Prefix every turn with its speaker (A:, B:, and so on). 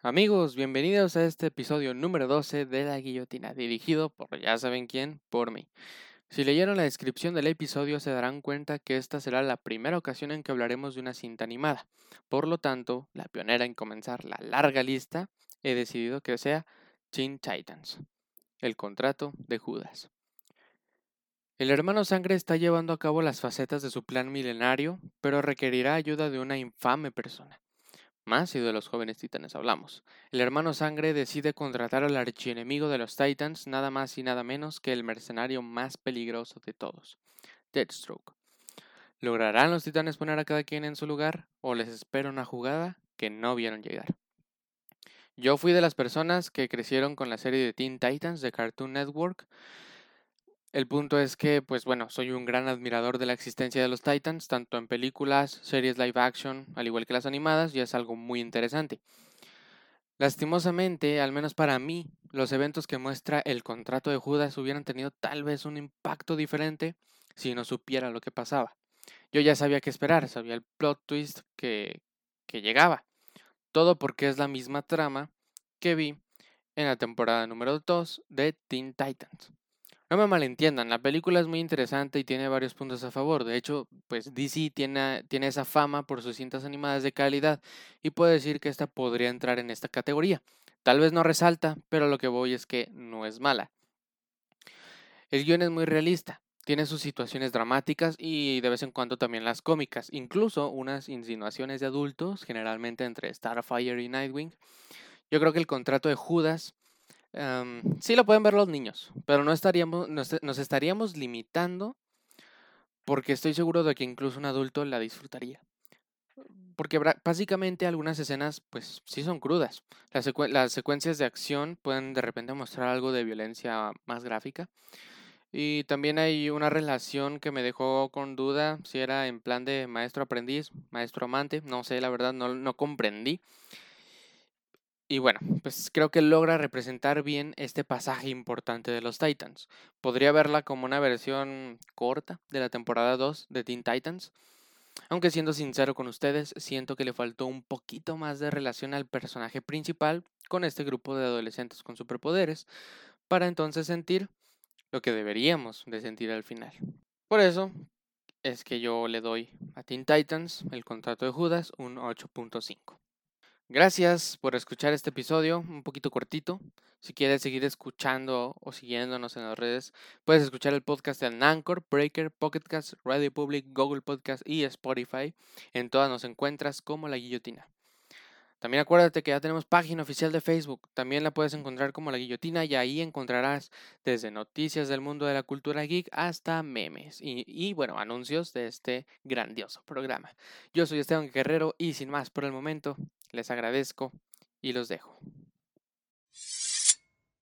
A: Amigos, bienvenidos a este episodio número 12 de La Guillotina, dirigido por ya saben quién, por mí. Si leyeron la descripción del episodio se darán cuenta que esta será la primera ocasión en que hablaremos de una cinta animada. Por lo tanto, la pionera en comenzar la larga lista, he decidido que sea Teen Titans, el contrato de Judas. El hermano Sangre está llevando a cabo las facetas de su plan milenario, pero requerirá ayuda de una infame persona. Más si de los jóvenes titanes hablamos. El hermano Sangre decide contratar al archienemigo de los Titans, nada más y nada menos que el mercenario más peligroso de todos, Deathstroke. ¿Lograrán los titanes poner a cada quien en su lugar o les espera una jugada que no vieron llegar? Yo fui de las personas que crecieron con la serie de Teen Titans de Cartoon Network el punto es que, pues bueno, soy un gran admirador de la existencia de los Titans, tanto en películas, series live action, al igual que las animadas, y es algo muy interesante. Lastimosamente, al menos para mí, los eventos que muestra el contrato de Judas hubieran tenido tal vez un impacto diferente si no supiera lo que pasaba. Yo ya sabía qué esperar, sabía el plot twist que, que llegaba. Todo porque es la misma trama que vi en la temporada número 2 de Teen Titans. No me malentiendan, la película es muy interesante y tiene varios puntos a favor. De hecho, pues DC tiene, tiene esa fama por sus cintas animadas de calidad y puedo decir que esta podría entrar en esta categoría. Tal vez no resalta, pero lo que voy es que no es mala. El guion es muy realista, tiene sus situaciones dramáticas y de vez en cuando también las cómicas, incluso unas insinuaciones de adultos, generalmente entre Starfire y Nightwing. Yo creo que el contrato de Judas sí lo pueden ver los niños, pero no estaríamos, nos, estaríamos limitando porque estoy seguro de que incluso un adulto la disfrutaría. Porque básicamente algunas escenas, pues sí son crudas. Las, las, secuencias de acción pueden de repente mostrar algo de violencia más gráfica. Y también hay una relación que me dejó con duda si era en plan de maestro-aprendiz, maestro-amante. No sé, la verdad no, no comprendí. Y bueno, pues creo que logra representar bien este pasaje importante de los Titans. Podría verla como una versión corta de la temporada 2 de Teen Titans. Aunque siendo sincero con ustedes, siento que le faltó un poquito más de relación al personaje principal con este grupo de adolescentes con superpoderes, para entonces sentir lo que deberíamos de sentir al final. Por eso es que yo le doy a Teen Titans, el contrato de Judas, un 8.5. Gracias por escuchar este episodio, un poquito cortito. Si quieres seguir escuchando o siguiéndonos en las redes, puedes escuchar el podcast en Anchor, Breaker, Pocketcast, Radio Public, Google Podcast y Spotify. En todas nos encuentras como La Guillotina. También acuérdate que ya tenemos página oficial de Facebook. También la puedes encontrar como La Guillotina y ahí encontrarás desde noticias del mundo de la cultura geek hasta memes y, bueno, anuncios de este grandioso programa. Yo soy Esteban Guerrero y sin más por el momento, les agradezco y los dejo.